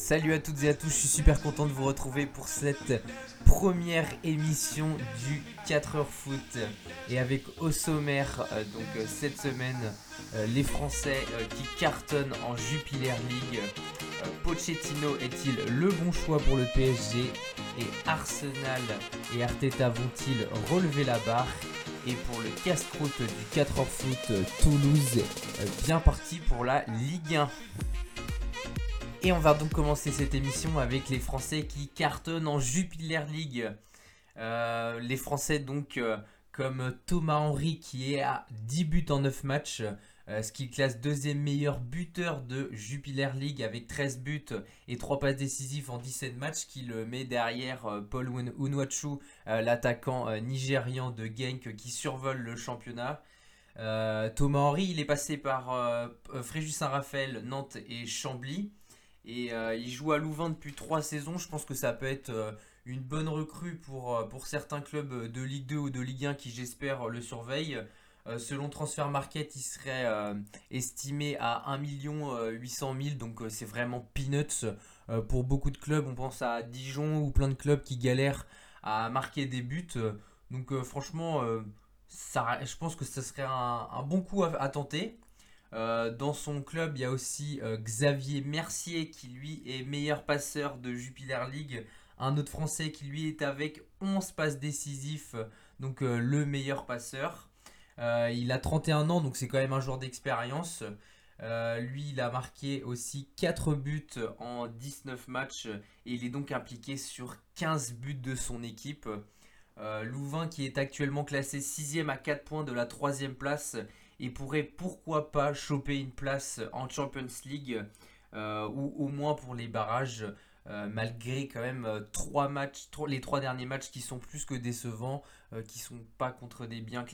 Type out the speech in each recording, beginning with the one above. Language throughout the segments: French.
Salut à toutes et à tous, je suis super content de vous retrouver pour cette première émission du 4h foot. Et avec au sommaire, euh, donc euh, cette semaine, euh, les Français qui cartonnent en Jupiler League. Pochettino est-il le bon choix pour le PSG Et Arsenal et Arteta vont-ils relever la barre? Et pour le casse-croûte du 4h foot, Toulouse bien parti pour la Ligue 1. Et on va donc commencer cette émission avec les Français qui cartonnent en Jupiler League. Euh, les Français donc euh, comme Thomas Henry qui est à 10 buts en 9 matchs, euh, ce qui classe deuxième meilleur buteur de Jupiler League avec 13 buts et 3 passes décisives en 17 matchs qui le met derrière Paul Unwachu, l'attaquant nigérian de Genk qui survole le championnat. Thomas Henry, il est passé par Fréjus Saint-Raphaël, Nantes et Chambly. Et euh, il joue à Louvain depuis trois saisons. Je pense que ça peut être euh, une bonne recrue pour, euh, pour certains clubs de Ligue 2 ou de Ligue 1 qui, j'espère, le surveillent. selon Transfer Market, il serait estimé à 1 800 000. Donc c'est vraiment peanuts pour beaucoup de clubs. On pense à Dijon ou plein de clubs qui galèrent à marquer des buts. Donc franchement, ça, je pense que ce serait un, bon coup à tenter. Euh, dans son club, il y a aussi euh, Xavier Mercier qui lui est meilleur passeur de Jupiler League. Un autre Français qui lui est avec 11 passes décisifs, donc euh, le meilleur passeur. il a 31 ans, donc c'est quand même un joueur d'expérience. lui, il a marqué aussi 4 buts en 19 matchs et il est donc impliqué sur 15 buts de son équipe. Louvain qui est actuellement classé 6 à 4 points de la 3 place il pourrait pourquoi pas choper une place en Champions League euh, ou au moins pour les barrages. Euh, malgré quand même euh, les trois derniers matchs qui sont plus que décevants, qui sont pas contre des biens,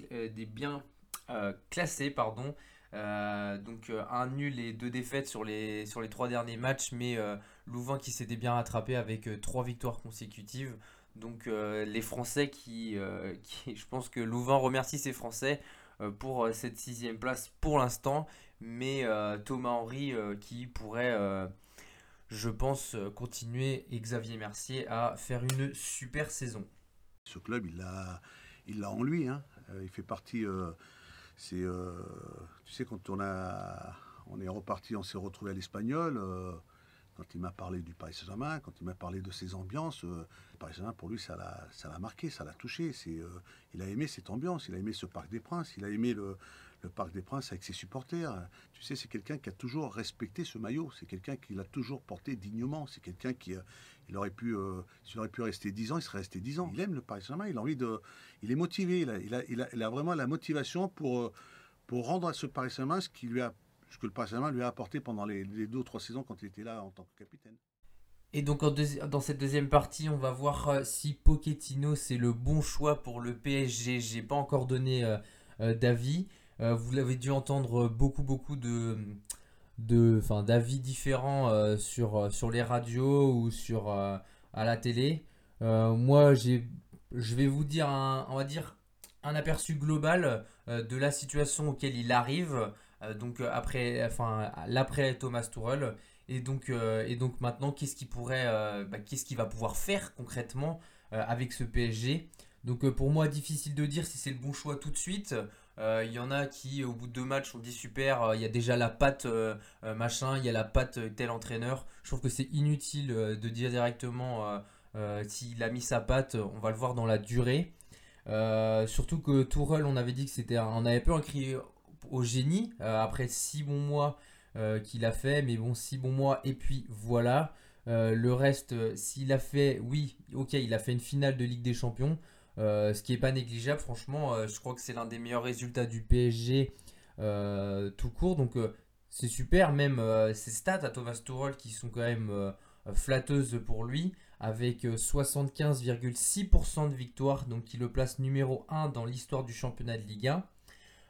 classés, pardon. donc un nul et deux défaites sur les, trois derniers matchs, mais Louvain qui s'était bien rattrapé avec trois victoires consécutives. Donc les Français qui, je pense que Louvain remercie ses Français euh, pour euh, cette sixième place pour l'instant. Mais euh, Thomas Henry qui pourrait, je pense, continuer et Xavier Mercier à faire une super saison. Ce club, il l'a il en lui. Hein. il fait partie. c'est, tu sais, quand on, a, on est reparti, on s'est retrouvé à l'Espagnol quand il m'a parlé du Paris Saint-Germain, quand il m'a parlé de ses ambiances, euh, le Paris Saint-Germain, pour lui, ça l'a, marqué, ça l'a touché. Euh, il a aimé cette ambiance, il a aimé ce Parc des Princes, il a aimé le, Parc des Princes avec ses supporters. Tu sais, c'est quelqu'un qui a toujours respecté ce maillot, c'est quelqu'un qui l'a toujours porté dignement, c'est quelqu'un qui, euh, il aurait pu, s'il aurait pu rester 10 ans, il serait resté 10 ans. Il aime le Paris Saint-Germain, il a envie de, il est motivé, il a, il a, il a, il a vraiment la motivation pour, pour rendre à ce Paris Saint-Germain ce qui lui a ce que le Paris Saint-Germain lui a apporté pendant les, deux ou trois saisons quand il était là en tant que capitaine. Et donc dans cette deuxième partie, on va voir euh, si Pochettino c'est le bon choix pour le PSG. J'ai pas encore donné euh, euh, d'avis. vous l'avez dû entendre beaucoup beaucoup de d'avis différents sur sur les radios ou sur à la télé. moi j'ai je vais vous dire on va dire un aperçu global de la situation auquel il arrive. Euh, donc euh, après, enfin l'après Thomas Tuchel. Et donc, euh, et donc maintenant, qu'est-ce qu'il pourrait, bah, qu'est-ce qu'il va pouvoir faire concrètement avec ce PSG Donc pour moi, difficile de dire si c'est le bon choix tout de suite. Il y en a qui, au bout de deux matchs, ont dit super, il y a déjà la patte machin, il y a la patte tel entraîneur. Je trouve que c'est inutile de dire directement s'il a mis sa patte, on va le voir dans la durée. surtout que Tourelle, on avait dit que c'était, on avait peu écrit au génie euh, après six bons mois euh, qu'il a fait. Mais bon, six bons mois et puis voilà. Euh, le reste, s'il a fait, oui, ok, il a fait une finale de Ligue des Champions. ce qui n'est pas négligeable, franchement, je crois que c'est l'un des meilleurs résultats du PSG tout court. Donc c'est super, même ses stats à Thomas Tuchel qui sont quand même flatteuses pour lui, avec 75,6% de victoire, donc qui le place numéro 1 dans l'histoire du championnat de Ligue 1.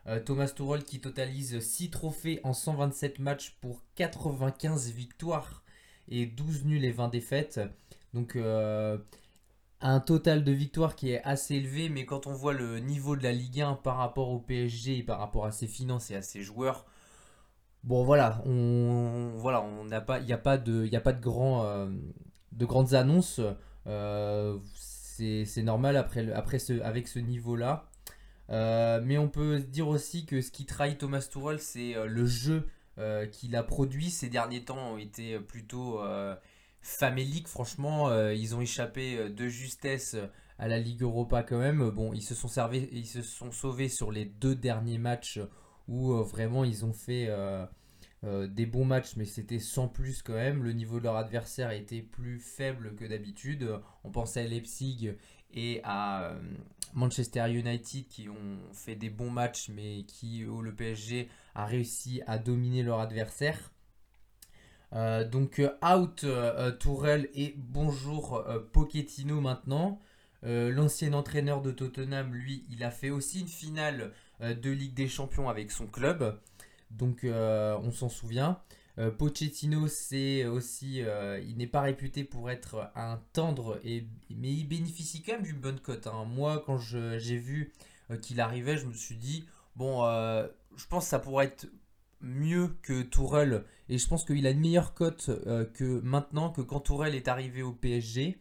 Euh, Thomas Tuchel qui totalise 6 trophées en 127 matchs pour 95 victoires et 12 nuls et 20 défaites. Donc euh, un total de victoires qui est assez élevé, mais quand on voit le niveau de la Ligue 1 par rapport au PSG et par rapport à ses finances et à ses joueurs, Bon voilà, n'a pas, il n'y a pas de, euh, de grandes annonces. C'est normal avec ce niveau-là. Euh, mais on peut dire aussi que ce qui trahit Thomas Tuchel, c'est le jeu qu'il a produit ces derniers temps ont été plutôt faméliques. Franchement, ils ont échappé de justesse à la Ligue Europa quand même. Bon, ils se sont servis, ils se sont sauvés sur les deux derniers matchs où euh, vraiment ils ont fait euh, euh, des bons matchs, mais c'était sans plus quand même. Le niveau de leur adversaire était plus faible que d'habitude. On pensait à Leipzig et à Manchester United qui ont fait des bons matchs, mais qui, où le PSG a réussi à dominer leur adversaire. donc out Tourelle et bonjour Pochettino maintenant. L'ancien entraîneur de Tottenham, lui, il a fait aussi une finale euh, de Ligue des Champions avec son club. Donc euh, on s'en souvient. Euh, Pochettino, c'est aussi, il n'est pas réputé pour être un tendre, et, mais il bénéficie quand même d'une bonne cote. Hein. Moi, quand j'ai vu qu'il arrivait, je me suis dit, bon, je pense que ça pourrait être mieux que Tourelle, et je pense qu'il a une meilleure cote que maintenant, que quand Tourelle est arrivé au PSG.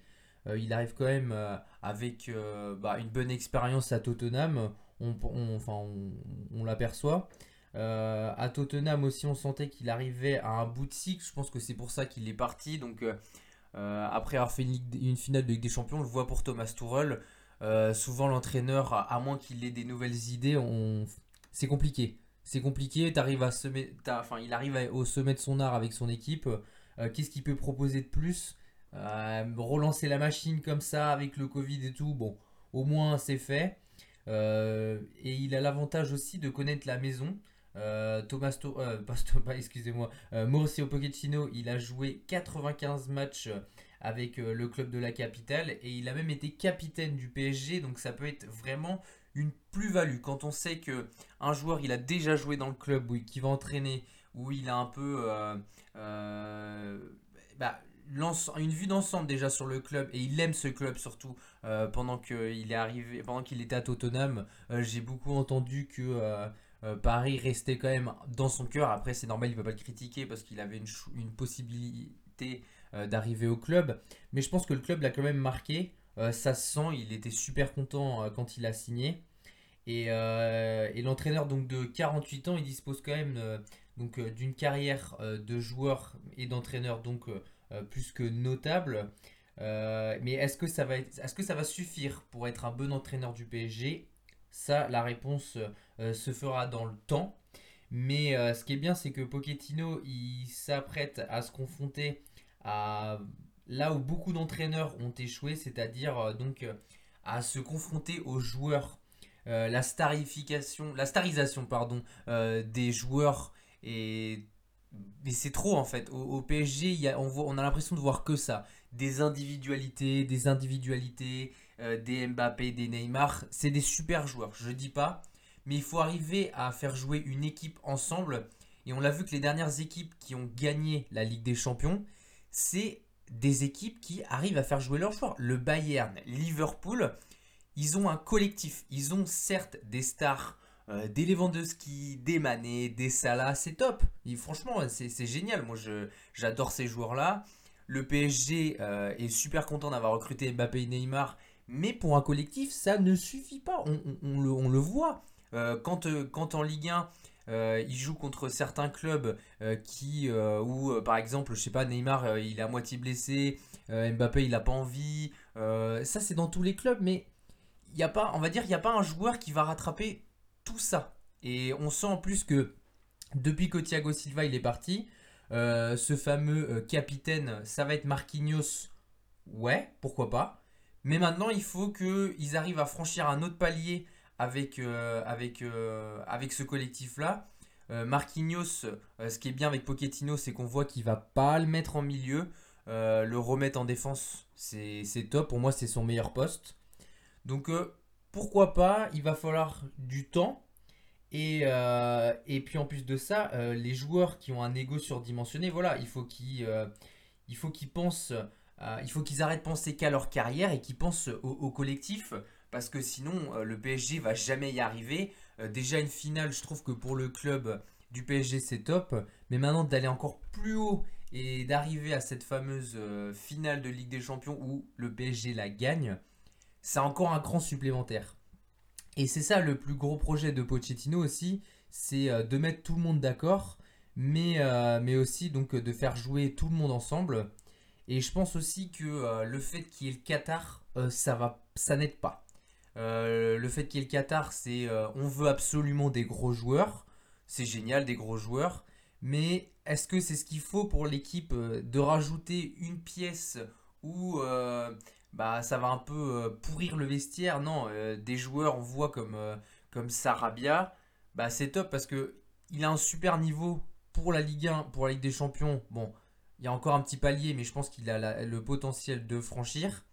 il arrive quand même avec bah, une bonne expérience à Tottenham on, l'aperçoit. Euh, à Tottenham aussi, on sentait qu'il arrivait à un bout de cycle. Je pense que c'est pour ça qu'il est parti. Donc, euh, euh, après avoir fait une, finale de Ligue des Champions, on le voit pour Thomas Tuchel. souvent, l'entraîneur, à, moins qu'il ait des nouvelles idées, c'est compliqué. C'est compliqué. Il arrive au sommet de son art avec son équipe. Qu'est-ce qu'il peut proposer de plus? Relancer la machine comme ça avec le Covid et tout. Bon, au moins, c'est fait. Et il a l'avantage aussi de connaître la maison. Euh, Thomas, euh, excusez-moi, Mauricio Pochettino, il a joué 95 matchs avec le club de la capitale et il a même été capitaine du PSG, donc ça peut être vraiment une plus-value. Quand on sait que un joueur il a déjà joué dans le club où qui va entraîner, où il a un peu bah, une vue d'ensemble déjà sur le club et il aime ce club surtout euh, pendant qu'il est arrivé pendant qu'il était à Tottenham euh, j'ai beaucoup entendu que euh, Paris restait quand même dans son cœur. Après c'est normal il ne va pas le critiquer parce qu'il avait une, possibilité d'arriver au club. Mais je pense que le club l'a quand même marqué. Ça se sent il était super content quand il a signé. Et, et l'entraîneur donc de 48 ans il dispose quand même d'une carrière de joueur et d'entraîneur donc euh, plus que notable. Euh, mais est-ce que ça va suffire pour être un bon entraîneur du PSG Ça, la réponse euh, se fera dans le temps. Mais ce qui est bien, c'est que Pochettino, il s'apprête à se confronter à là où beaucoup d'entraîneurs ont échoué, c'est-à-dire donc à se confronter aux joueurs. la starification, la starisation pardon, des joueurs est mais c'est trop en fait. Au, PSG, on a l'impression de voir que ça. Des individualités, des individualités, euh, des Mbappé, des Neymar. C'est des super joueurs, je dis pas. Mais il faut arriver à faire jouer une équipe ensemble. Et on l'a vu que les dernières équipes qui ont gagné la Ligue des Champions, c'est des équipes qui arrivent à faire jouer leurs joueurs. Le Bayern, Liverpool, ils ont un collectif. Ils ont certes des stars euh, des Lewandowski, des Mané, des Salah, c'est top. Et franchement, c'est génial. Moi, j'adore ces joueurs-là. Le PSG euh, est super content d'avoir recruté Mbappé et Neymar. Mais pour un collectif, ça ne suffit pas. On, le, voit. Euh, quand, quand, en Ligue 1, il joue contre certains clubs qui, où par exemple, je sais pas, Neymar, il est à moitié blessé, Mbappé, il n'a pas envie. ça, c'est dans tous les clubs, mais il y a pas, on va dire, il n'y a pas un joueur qui va rattraper tout ça. Et on sent en plus que depuis que Thiago Silva il est parti, euh, ce fameux euh, capitaine, ça va être Marquinhos. Ouais, pourquoi pas. Mais maintenant, il faut qu'ils arrivent à franchir un autre palier avec, euh, avec, avec ce collectif-là. Marquinhos, ce qui est bien avec Pochettino, c'est qu'on voit qu'il va pas le mettre en milieu. le remettre en défense, c'est top. Pour moi, c'est son meilleur poste. Donc, pourquoi pas, il va falloir du temps. Et, euh, et puis en plus de ça, euh, les joueurs qui ont un ego surdimensionné, voilà, il faut qu'ils euh, qu'ils pensent, il faut qu'ils arrêtent de penser qu'à leur carrière et qu'ils pensent au, collectif, parce que sinon le PSG va jamais y arriver. déjà une finale, je trouve que pour le club, du PSG, c'est top. Mais maintenant, d'aller encore plus haut et d'arriver à cette fameuse euh, finale de Ligue des Champions où le PSG la gagne, c'est encore un cran supplémentaire. Et c'est ça le plus gros projet de Pochettino aussi, c'est euh, de mettre tout le monde d'accord, mais, euh, mais aussi donc de faire jouer tout le monde ensemble. Et je pense aussi que le fait qu'il y ait le Qatar, ça va, ça n'aide pas. le fait qu'il y ait le Qatar, c'est on veut absolument des gros joueurs, c'est génial des gros joueurs, mais est-ce que c'est ce qu'il faut pour l'équipe euh, de rajouter une pièce où euh, bah, ça va un peu euh, pourrir le vestiaire? Non, des joueurs, on voit comme, comme Sarabia, bah, c'est top parce que il a un super niveau pour la Ligue 1, pour la Ligue des Champions. Bon, il y a encore un petit palier, mais je pense qu'il a le potentiel de franchir.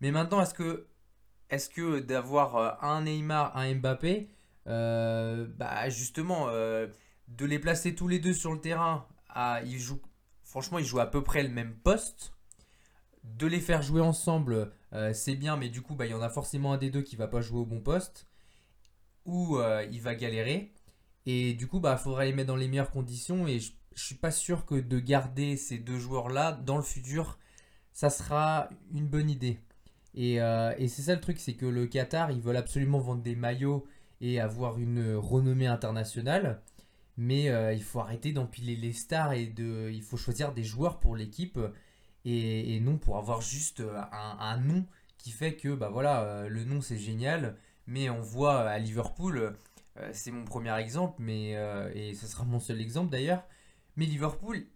Mais maintenant, est-ce que, d'avoir un Neymar, un Mbappé, bah justement de les placer tous les deux sur le terrain, franchement, ils jouent à peu près le même poste. De les faire jouer ensemble, euh, c'est bien, mais du coup, bah, il y en a forcément un des deux qui va pas jouer au bon poste, ou euh, il va galérer. Et du coup, il bah, faudra les mettre dans les meilleures conditions. Et ne suis pas sûr que de garder ces deux joueurs-là dans le futur, ça sera une bonne idée. Et, euh, et c'est ça le truc, c'est que le Qatar, ils veulent absolument vendre des maillots et avoir une renommée internationale. Mais euh, il faut arrêter d'empiler les stars et de, il faut choisir des joueurs pour l'équipe et, non pour avoir juste un, nom qui fait que bah voilà, euh, le nom c'est génial, mais on voit à Liverpool, c'est mon premier exemple, mais et ce sera mon seul exemple d'ailleurs. Mais Liverpool,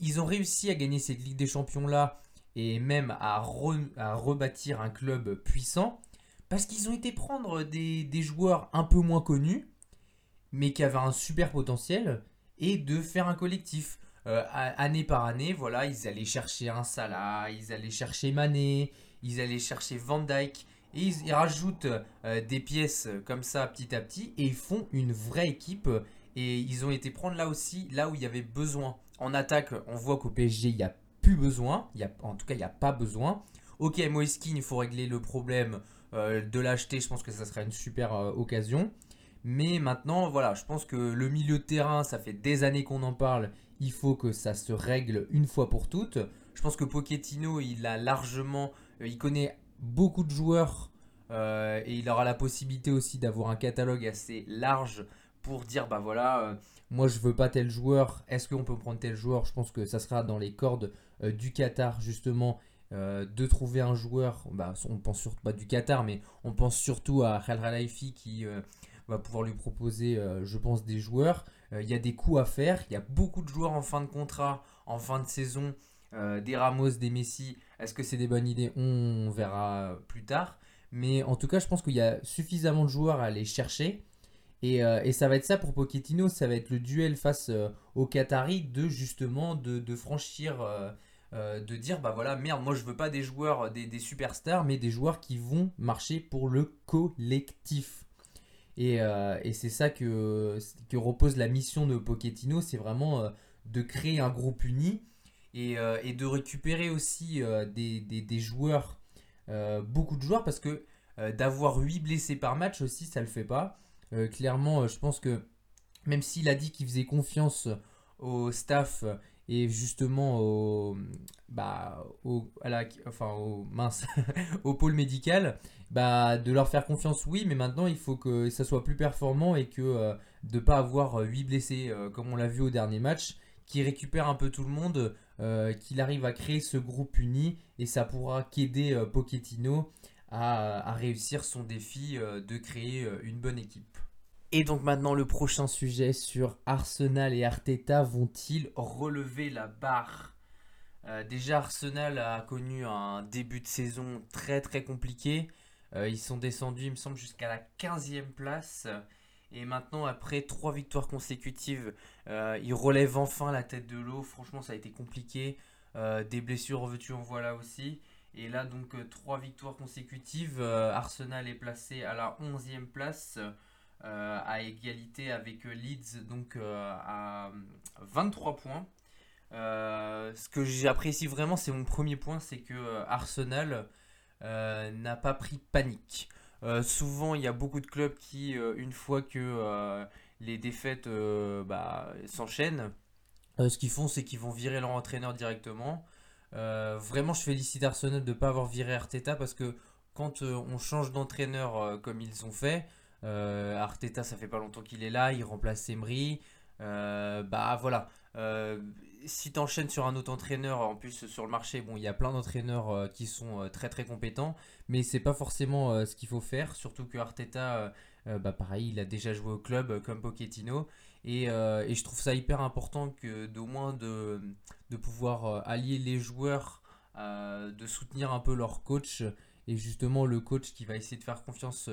ils ont réussi à gagner cette Ligue des Champions là et même à, rebâtir un club puissant parce qu'ils ont été prendre des, joueurs un peu moins connus mais qui avait un super potentiel, et de faire un collectif. Euh, année par année, voilà, ils allaient chercher un Salah, ils allaient chercher Mané, ils allaient chercher Van Dyke, et ils, rajoutent euh, des pièces comme ça petit à petit, et ils font une vraie équipe. Et ils ont été prendre là aussi, là où il y avait besoin. En attaque, on voit qu'au PSG, il n'y a plus besoin. Il y a, en tout cas, il n'y a pas besoin. Ok, Moiskin, il faut régler le problème euh, de l'acheter. Je pense que ça sera une super occasion. Mais maintenant, voilà, je pense que le milieu de terrain, ça fait des années qu'on en parle. Il faut que ça se règle une fois pour toutes. Je pense que Pochettino, il a largement, euh, il connaît beaucoup de joueurs euh, et il aura la possibilité aussi d'avoir un catalogue assez large pour dire bah voilà, euh, moi je veux pas tel joueur. Est-ce qu'on peut prendre tel joueur? Je pense que ça sera dans les cordes du Qatar justement. de trouver un joueur, bah, on pense surtout pas du Qatar, mais on pense surtout à Khal Ralaifi qui va pouvoir lui proposer, euh, je pense, des joueurs. Euh, il y a des coups à faire. Il y a beaucoup de joueurs en fin de contrat, en fin de saison. Euh, des Ramos, des Messi. Est-ce que c'est des bonnes idées? On, verra plus tard. Mais en tout cas, je pense qu'il y a suffisamment de joueurs à aller chercher. Et, ça va être ça pour Pochettino, ça va être le duel face aux Qataris de justement de, franchir, de dire bah voilà merde moi je veux pas des joueurs, des, superstars, mais des joueurs qui vont marcher pour le collectif. Euh, et, c'est ça que, repose la mission de Pochettino, c'est vraiment euh, de créer un groupe uni et, euh, de récupérer aussi des, des, joueurs, beaucoup de joueurs, parce que d'avoir 8 blessés par match aussi, ça le fait pas. Clairement, je pense que même s'il a dit qu'il faisait confiance au staff et justement au, bah, au, enfin, au, mince, au pôle médical, bah, de leur faire confiance, oui, mais maintenant il faut que ça soit plus performant et que euh, de ne pas avoir 8 euh, blessés euh, comme on l'a vu au dernier match, qui récupère un peu tout le monde, qu'il arrive à créer ce groupe uni et ça pourra qu'aider Pochettino à, réussir son défi de créer une bonne équipe. Et donc maintenant le prochain sujet sur Arsenal et Arteta vont-ils relever la barre? Déjà Arsenal a connu un début de saison très très compliqué. Euh, ils sont descendus, il me semble, jusqu'à la 15e place. Et maintenant, après trois victoires consécutives, euh, ils relèvent enfin la tête de l'eau. Franchement, ça a été compliqué. Euh, des blessures, veux-tu en voilà aussi. Et là, donc, trois victoires consécutives. Arsenal est placé à la 11e place, à égalité avec Leeds, donc à 23 points. ce que j'apprécie vraiment, c'est mon premier point, c'est que Arsenal euh, n'a pas pris panique. Euh, souvent, il y a beaucoup de clubs qui, euh, une fois que les défaites bah, s'enchaînent, ce qu'ils font, c'est qu'ils vont virer leur entraîneur directement. vraiment, je félicite Arsenal de ne pas avoir viré Arteta parce que quand on change d'entraîneur comme ils ont fait, Arteta, ça fait pas longtemps qu'il est là, il remplace Emery. bah voilà, si tu enchaînes sur un autre entraîneur, en plus sur le marché, bon, il y a plein d'entraîneurs euh, qui sont euh, très très compétents, mais c'est pas forcément euh, ce qu'il faut faire, surtout que Arteta, bah, pareil, il a déjà joué au club comme Pochettino, et, et je trouve ça hyper important que d'au moins de, de pouvoir allier les joueurs, de soutenir un peu leur coach, et justement le coach qui va essayer de faire confiance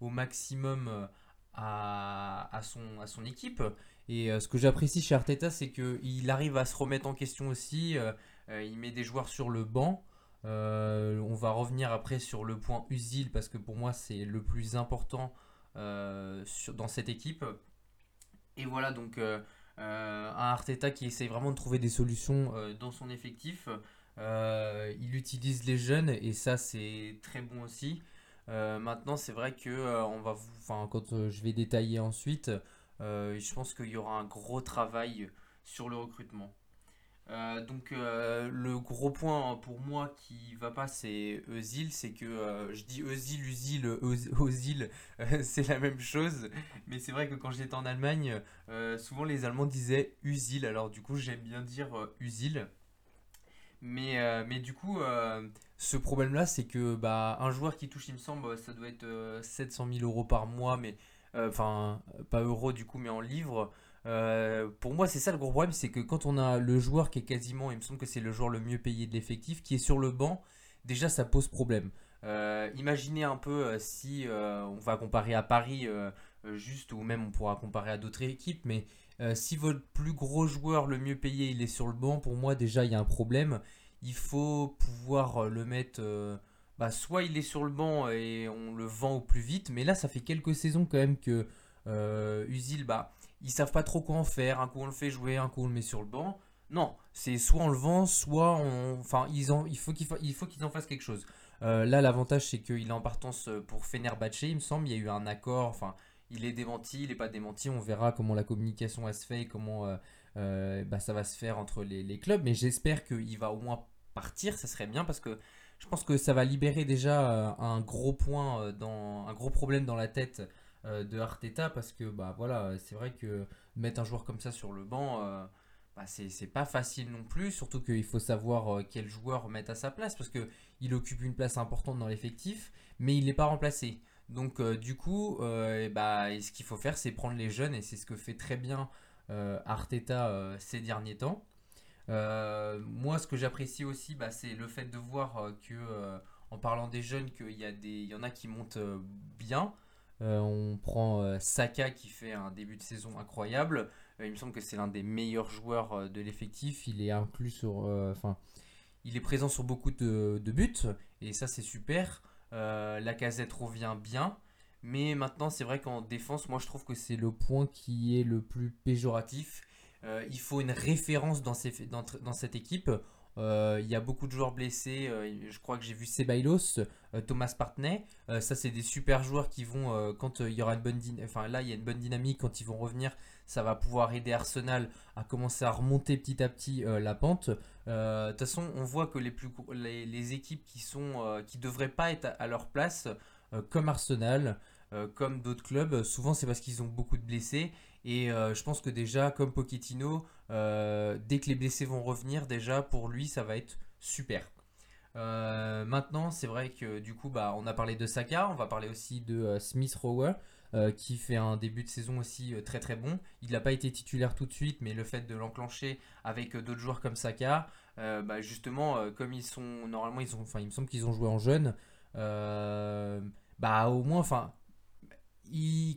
au maximum à, à, son, à son équipe. Et euh, ce que j'apprécie chez Arteta, c'est qu'il arrive à se remettre en question aussi. Euh, euh, il met des joueurs sur le banc. on va revenir après sur le point Usil parce que pour moi c'est le plus important dans cette équipe. Et voilà donc un Arteta qui essaye vraiment de trouver des solutions dans son effectif. il utilise les jeunes et ça c'est très bon aussi. Maintenant c'est vrai que on va, enfin quand je vais détailler ensuite. Euh, je pense qu'il y aura un gros travail sur le recrutement. Euh, donc euh, le gros point pour moi qui va pas c'est Eusil, c'est que je dis Eusil, Usil, Eusil, c'est la même chose, mais c'est vrai que quand j'étais en Allemagne, souvent les Allemands disaient Usil, alors du coup j'aime bien dire Usil. Mais, mais du coup, ce problème-là, c'est que bah, un joueur qui touche, il me semble, ça doit être 700 000 euros par mois, mais euh, enfin pas euros du coup mais en livres. Euh, pour moi, c'est ça le gros problème, c'est que quand on a le joueur qui est quasiment, il me semble que c'est le joueur le mieux payé de l'effectif, qui est sur le banc, déjà ça pose problème. Euh, imaginez un peu si on va comparer à Paris juste, ou même on pourra comparer à d'autres équipes, mais si votre plus gros joueur le mieux payé il est sur le banc, pour moi déjà il y a un problème. Il faut pouvoir le mettre bah, soit il est sur le banc et on le vend au plus vite, mais là ça fait quelques saisons quand même que euh, Usil, bah, ils savent pas trop quoi en faire. Un coup on le fait jouer, un coup on le met sur le banc. Non, c'est soit on le vend, soit on. Enfin, il faut qu'ils en fassent quelque chose. Euh, là, l'avantage, c'est qu'il est en partance pour Fenerbahce, il me semble. Il y a eu un accord. Enfin, il est démenti, il n'est pas démenti. On verra comment la communication va se faire et comment euh, euh, bah, ça va se faire entre les, les clubs. Mais j'espère qu'il va au moins partir. Ça serait bien parce que je pense que ça va libérer déjà euh, un gros point euh, dans un gros problème dans la tête euh, de Arteta parce que bah voilà c'est vrai que mettre un joueur comme ça sur le banc bah, c'est pas facile non plus surtout qu'il faut savoir quel joueur mettre à sa place parce que il occupe une place importante dans l'effectif mais il n'est pas remplacé donc du coup bah, ce qu'il faut faire c'est prendre les jeunes et c'est ce que fait très bien Arteta ces derniers temps moi, ce que j'apprécie aussi, bah, c'est le fait de voir euh, que, euh, en parlant des jeunes, qu'il y, a des, il y en a qui montent bien. on prend Saka qui fait un début de saison incroyable. il me semble que c'est l'un des meilleurs joueurs de l'effectif. Il est présent sur beaucoup de, de buts et ça c'est super. la casette revient bien. Mais maintenant, c'est vrai qu'en défense, moi je trouve que c'est le point qui est le plus péjoratif. Euh, il faut une référence dans, cette équipe. Euh, il y a beaucoup de joueurs blessés. Euh, je crois que j'ai vu Sebailos, Thomas Partney. ça, c'est des super joueurs qui vont, quand il y aura une bonne enfin là, il y a une bonne dynamique. Quand ils vont revenir, ça va pouvoir aider Arsenal à commencer à remonter petit à petit la pente. De toute façon, on voit que les, équipes qui qui devraient pas être à leur place, comme Arsenal, comme d'autres clubs, souvent c'est parce qu'ils ont beaucoup de blessés et euh, je pense que déjà, comme Pochettino, euh, dès que les blessés vont revenir, déjà pour lui, ça va être super. Euh, maintenant, c'est vrai que du coup, bah, on a parlé de Saka, on va parler aussi de Smith Rower, qui fait un début de saison aussi très très bon. Il n'a pas été titulaire tout de suite, mais le fait de l'enclencher avec d'autres joueurs comme Saka, bah, justement, comme ils sont normalement, ils ont, enfin, il me semble qu'ils ont joué en jeune, bah au moins, enfin,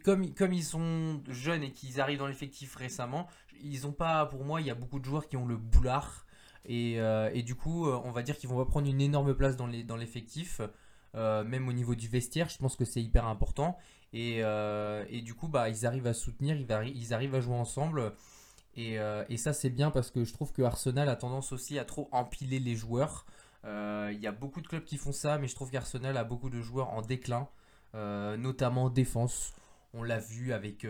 comme, ils sont jeunes et qu'ils arrivent dans l'effectif récemment, ils ont pas, pour moi, il y a beaucoup de joueurs qui ont le boulard. Et, euh, du coup, euh, on va dire qu'ils vont prendre une énorme place dans l'effectif. Euh, même au niveau du vestiaire, je pense que c'est hyper important. Et, et, du coup, bah, ils arrivent à soutenir, ils, arrivent à jouer ensemble. Et, et ça, c'est bien parce que je trouve que Arsenal a tendance aussi à trop empiler les joueurs. Il y a beaucoup de clubs qui font ça, mais je trouve qu'Arsenal a beaucoup de joueurs en déclin. Euh, notamment défense. On l'a vu avec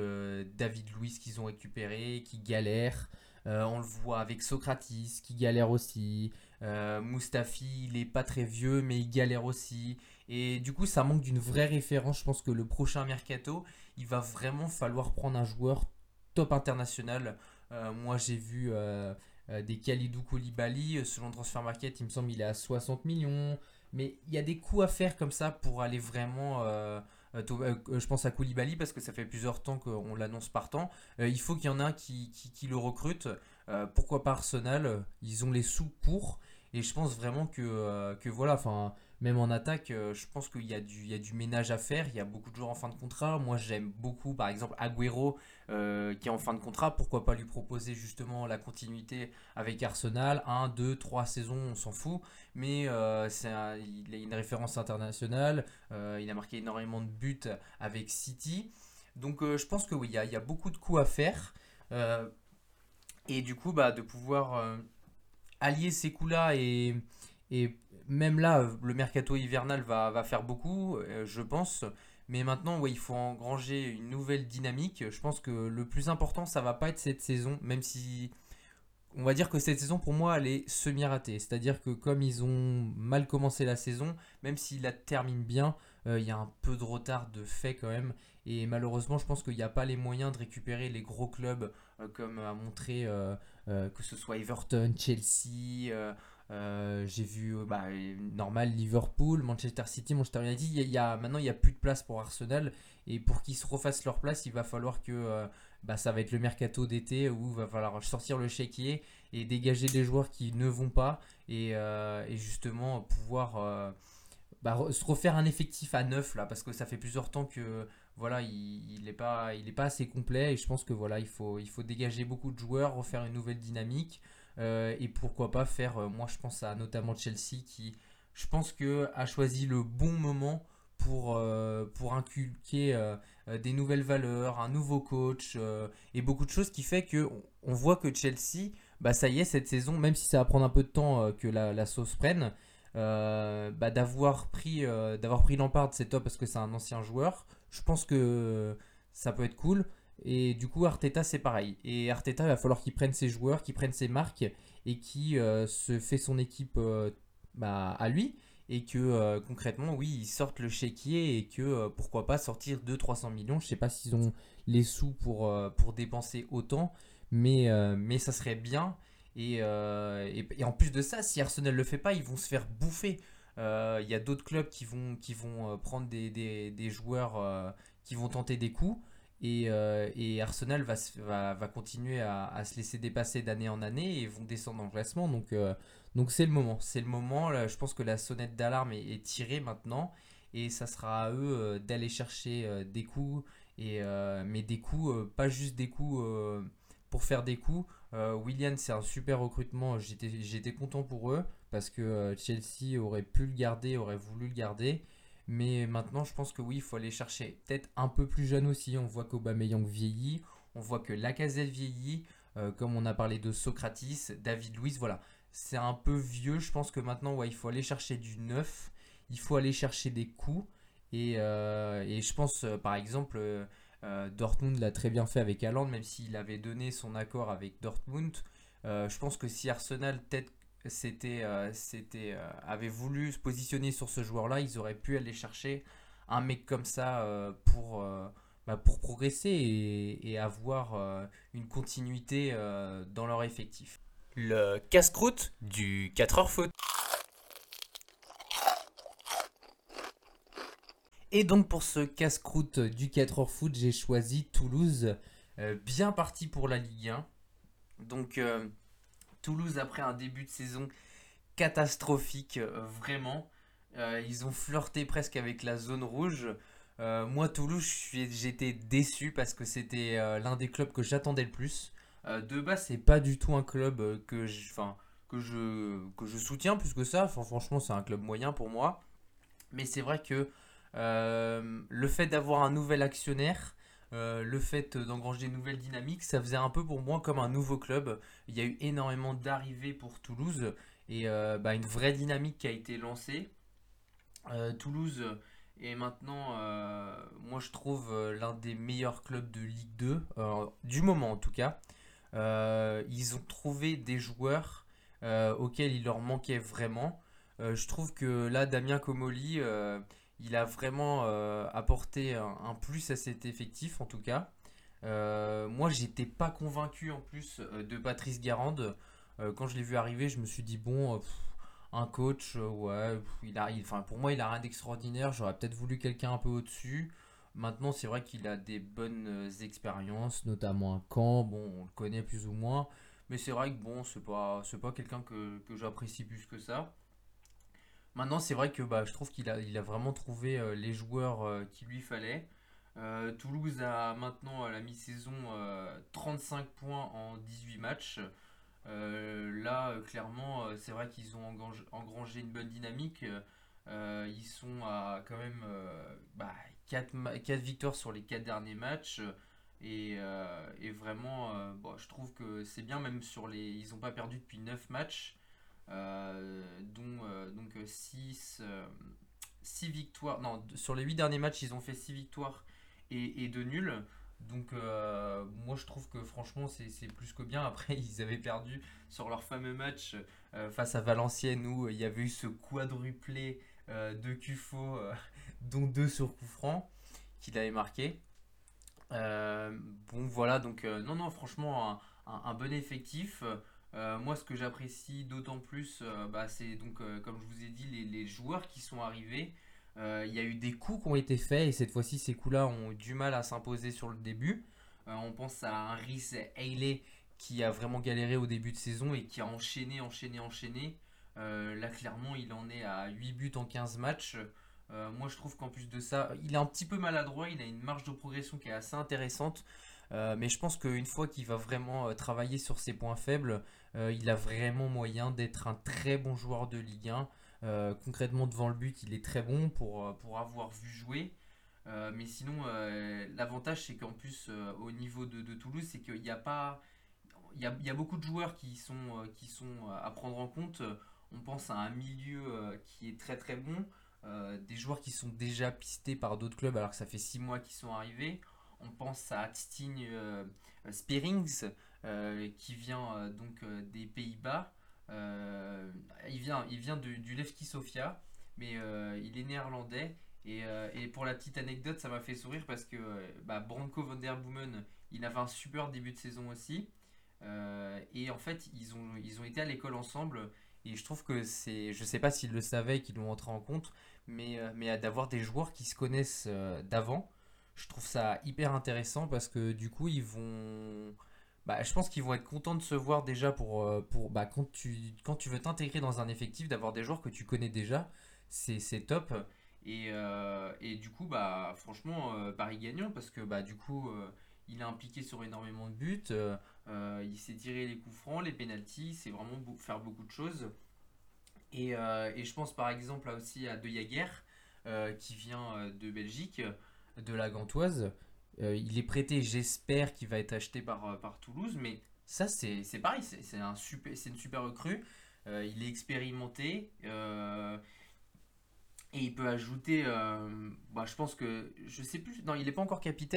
David Luiz qu'ils ont récupéré, qui galère. on le voit avec Socratis qui galère aussi. Mustafi, il est pas très vieux, mais il galère aussi. Et du coup, ça manque d'une vraie référence. Je pense que le prochain mercato, il va vraiment falloir prendre un joueur top international. moi, j'ai vu euh, des Khalidou Koulibaly, euh, selon Transfer Market, il me semble qu'il est à 60 millions. Mais il y a des coups à faire comme ça pour aller vraiment. Euh, je pense à Koulibaly parce que ça fait plusieurs temps qu'on l'annonce partant. il faut qu'il y en ait un qui, qui, le recrute. pourquoi pas Arsenal? Ils ont les sous pour. Et je pense vraiment que, que voilà, enfin, même en attaque, euh, je pense qu'il y, a du, ménage à faire. Il y a beaucoup de joueurs en fin de contrat. Moi, j'aime beaucoup, par exemple, Agüero euh, qui est en fin de contrat. Pourquoi pas lui proposer justement la continuité avec Arsenal? 1, 2, 3 saisons, on s'en fout. Mais euh, il a une référence internationale. il a marqué énormément de buts avec City. Donc, je pense que oui, il y, a, beaucoup de coups à faire. et du coup, bah, de pouvoir allier ces coups-là et même là, le mercato hivernal va, faire beaucoup, euh, je pense. Mais maintenant, il faut engranger une nouvelle dynamique. Je pense que le plus important, ça va pas être cette saison, même si on va dire que cette saison, pour moi, elle est semi-ratée. C'est-à-dire que comme ils ont mal commencé la saison, même s'ils la terminent bien, euh, il y a un peu de retard de fait quand même. Et malheureusement, je pense qu'il n'y a pas les moyens de récupérer les gros clubs, euh, comme a montré que ce soit Everton, Chelsea. Euh, j'ai vu euh, bah, normal Liverpool, Manchester City, Manchester United. Il y a, maintenant, il n'y a plus de place pour Arsenal. Et pour qu'ils se refassent leur place, il va falloir que euh, bah, ça va être le mercato d'été où il va falloir sortir le chéquier et dégager des joueurs qui ne vont pas et, justement pouvoir bah, se refaire un effectif à neuf là parce que ça fait plusieurs temps que voilà il n'est pas il pas assez complet et je pense que voilà il faut il faut dégager beaucoup de joueurs refaire une nouvelle dynamique et pourquoi pas faire, euh, moi je pense à notamment Chelsea qui, je pense que a choisi le bon moment pour, euh, pour inculquer des nouvelles valeurs, un nouveau coach et beaucoup de choses qui fait que on voit que Chelsea, bah ça y est cette saison, même si ça va prendre un peu de temps que la, sauce prenne, bah d'avoir pris d'avoir pris Lampard c'est top parce que c'est un ancien joueur. Je pense que ça peut être cool. Et du coup, Arteta, c'est pareil. Et Arteta, va falloir qu'il prenne ses joueurs, qu'il prenne ses marques et qu'il euh, se fait son équipe euh, bah, à lui. Et que euh, concrètement, oui, ils sortent le chéquier et que pourquoi pas sortir 200-300 millions. Je sais pas s'ils ont les sous pour, pour dépenser autant, mais, mais ça serait bien. Et, et, en plus de ça, si Arsenal le fait pas, ils vont se faire bouffer. Il y a d'autres clubs qui vont, qui vont prendre des, des, des joueurs qui vont tenter des coups. Euh, et, Arsenal va, va, va continuer à, se laisser dépasser d'année en année et vont descendre le classement. Donc euh, donc c'est le moment. C'est le moment. Je pense que la sonnette d'alarme est, tirée maintenant. Et ça sera à eux euh, d'aller chercher des coups. Et, mais des coups, pas juste des coups pour faire des coups. William, c'est un super recrutement. J'étais content pour eux parce que Chelsea aurait pu le garder, aurait voulu le garder. Mais maintenant, je pense que oui, il faut aller chercher peut-être un peu plus jeune aussi. On voit qu'Aubameyang vieillit, on voit que Lacazette vieillit, euh, comme on a parlé de Socratis, David Luiz, voilà. C'est un peu vieux, je pense que maintenant, ouais, il faut aller chercher du neuf, il faut aller chercher des coups. Et, euh, je pense, euh, par exemple, Dortmund l'a très bien fait avec Haaland, même s'il avait donné son accord avec Dortmund. je pense que si Arsenal peut-être c'était, euh, c'était, euh, avait voulu se positionner sur ce joueur-là, ils auraient pu aller chercher un mec comme ça euh, pour, bah, pour progresser et, avoir une continuité dans leur effectif. Le casse-croûte du 4h foot. Et donc pour ce casse-croûte du 4h foot, j'ai choisi Toulouse, bien parti pour la Ligue 1. Donc Toulouse, après un début de saison catastrophique, euh, vraiment, euh, ils ont flirté presque avec la zone rouge. Euh, moi, Toulouse, j'étais déçu parce que c'était l'un des clubs que j'attendais le plus. de base, c'est pas du tout un club que je, que que je soutiens plus que ça. franchement, c'est un club moyen pour moi. Mais c'est vrai que le fait d'avoir un nouvel actionnaire, euh, le fait d'engranger de nouvelles dynamiques, ça faisait un peu pour moi comme un nouveau club. Il y a eu énormément d'arrivées pour Toulouse et euh, bah, une vraie dynamique qui a été lancée. Euh, Toulouse Et maintenant, moi je trouve l'un des meilleurs clubs de Ligue 2, euh, du moment en tout cas. Ils ont trouvé des joueurs auxquels il leur manquait vraiment. Je trouve que là, Damien Comoli, il a vraiment euh, apporté un, plus à cet effectif en tout cas. Euh, moi, j'étais pas convaincu en plus euh, de Patrice Garande. Quand je l'ai vu arriver, je me suis dit, bon, un coach, ouais, il a, pour moi, il a rien d'extraordinaire. J'aurais peut-être voulu quelqu'un un peu au-dessus. Maintenant, c'est vrai qu'il a des bonnes expériences, notamment un camp. Bon, on le connaît plus ou moins. Mais c'est vrai que bon, c'est pas, pas quelqu'un que, que j'apprécie plus que ça. Maintenant, c'est vrai que bah, je trouve qu'il a, vraiment trouvé euh, les joueurs euh, qu'il lui fallait. Euh, Toulouse a maintenant à la mi-saison euh, 35 points en 18 matchs. Là, clairement, c'est vrai qu'ils ont engrangé, une bonne dynamique. Ils sont à quand même bah, 4, victoires sur les 4 derniers matchs. Et, vraiment, bon, je trouve que c'est bien, même sur les. Ils n'ont pas perdu depuis 9 matchs, dont euh, donc 6 victoires. Non, sur les 8 derniers matchs, ils ont fait 6 victoires et, et 2 nuls. Donc, euh, moi je trouve que franchement, c'est plus que bien. Après, ils avaient perdu sur leur fameux match euh, face à Valenciennes où il y avait eu ce quadruplé euh, de Cufo, euh, dont deux sur coup franc, qu'il avait marqué. Euh, bon, voilà, donc, euh, non, non, franchement, un- un bon effectif. Euh, moi, ce que j'apprécie d'autant plus, euh, bah, c'est donc, euh, comme je vous ai dit, les, joueurs qui sont arrivés. Il y a eu des coups qui ont été faits et cette fois-ci, ces coups-là ont du mal à s'imposer sur le début. On pense à un Rhys Haley qui a vraiment galéré au début de saison et qui a enchaîné, enchaîné, enchaîné. Là, clairement, il en est à 8 buts en 15 matchs. Moi, je trouve qu'en plus de ça, il est un petit peu maladroit, il a une marge de progression qui est assez intéressante. Euh, mais je pense qu'une fois qu'il va vraiment euh, travailler sur ses points faibles, euh, il a vraiment moyen d'être un très bon joueur de Ligue 1. Euh, concrètement, devant le but, il est très bon pour, pour avoir vu jouer. Mais sinon, l'avantage, c'est qu'en plus, au niveau de, de Toulouse, c'est qu'il n'y a pas. Il y a, beaucoup de joueurs qui sont, qui sont à prendre en compte. On pense à un milieu qui est très très bon. Des joueurs qui sont déjà pistés par d'autres clubs alors que ça fait 6 mois qu'ils sont arrivés. On pense à Tstine euh, Spearings euh, qui vient euh, donc euh, des Pays-Bas. Euh, il vient, il vient de- du Levski Sofia, mais euh, il est néerlandais. Et, euh, et pour la petite anecdote, ça m'a fait sourire parce que euh, bah, Branko van der Boomen, il avait un super début de saison aussi. Euh, et en fait, ils ont, ils ont été à l'école ensemble. Et je trouve que c'est. Je sais pas s'ils le savaient, qu'ils l'ont entré en compte, mais, euh, mais d'avoir des joueurs qui se connaissent euh, d'avant, je trouve ça hyper intéressant parce que du coup, ils vont. Bah, je pense qu'ils vont être contents de se voir déjà pour, euh, pour bah, quand tu, quand tu veux t'intégrer dans un effectif, d'avoir des joueurs que tu connais déjà, c'est top. Et, euh, et du coup, bah, franchement, euh, Paris gagnant parce que bah, du coup, il est impliqué sur énormément de buts, il sait tirer les coups francs, les pénalties, c'est vraiment faire beaucoup de choses. Et, et je pense par exemple là aussi à De Jager, qui vient de Belgique, de la Gantoise. Euh, il est prêté, j'espère qu'il va être acheté par, euh, Toulouse, mais ça c'est pareil, c'est un une super recrue. Euh, il est expérimenté et il peut ajouter, bah, je pense que, je sais plus, non il n'est pas encore capitaine.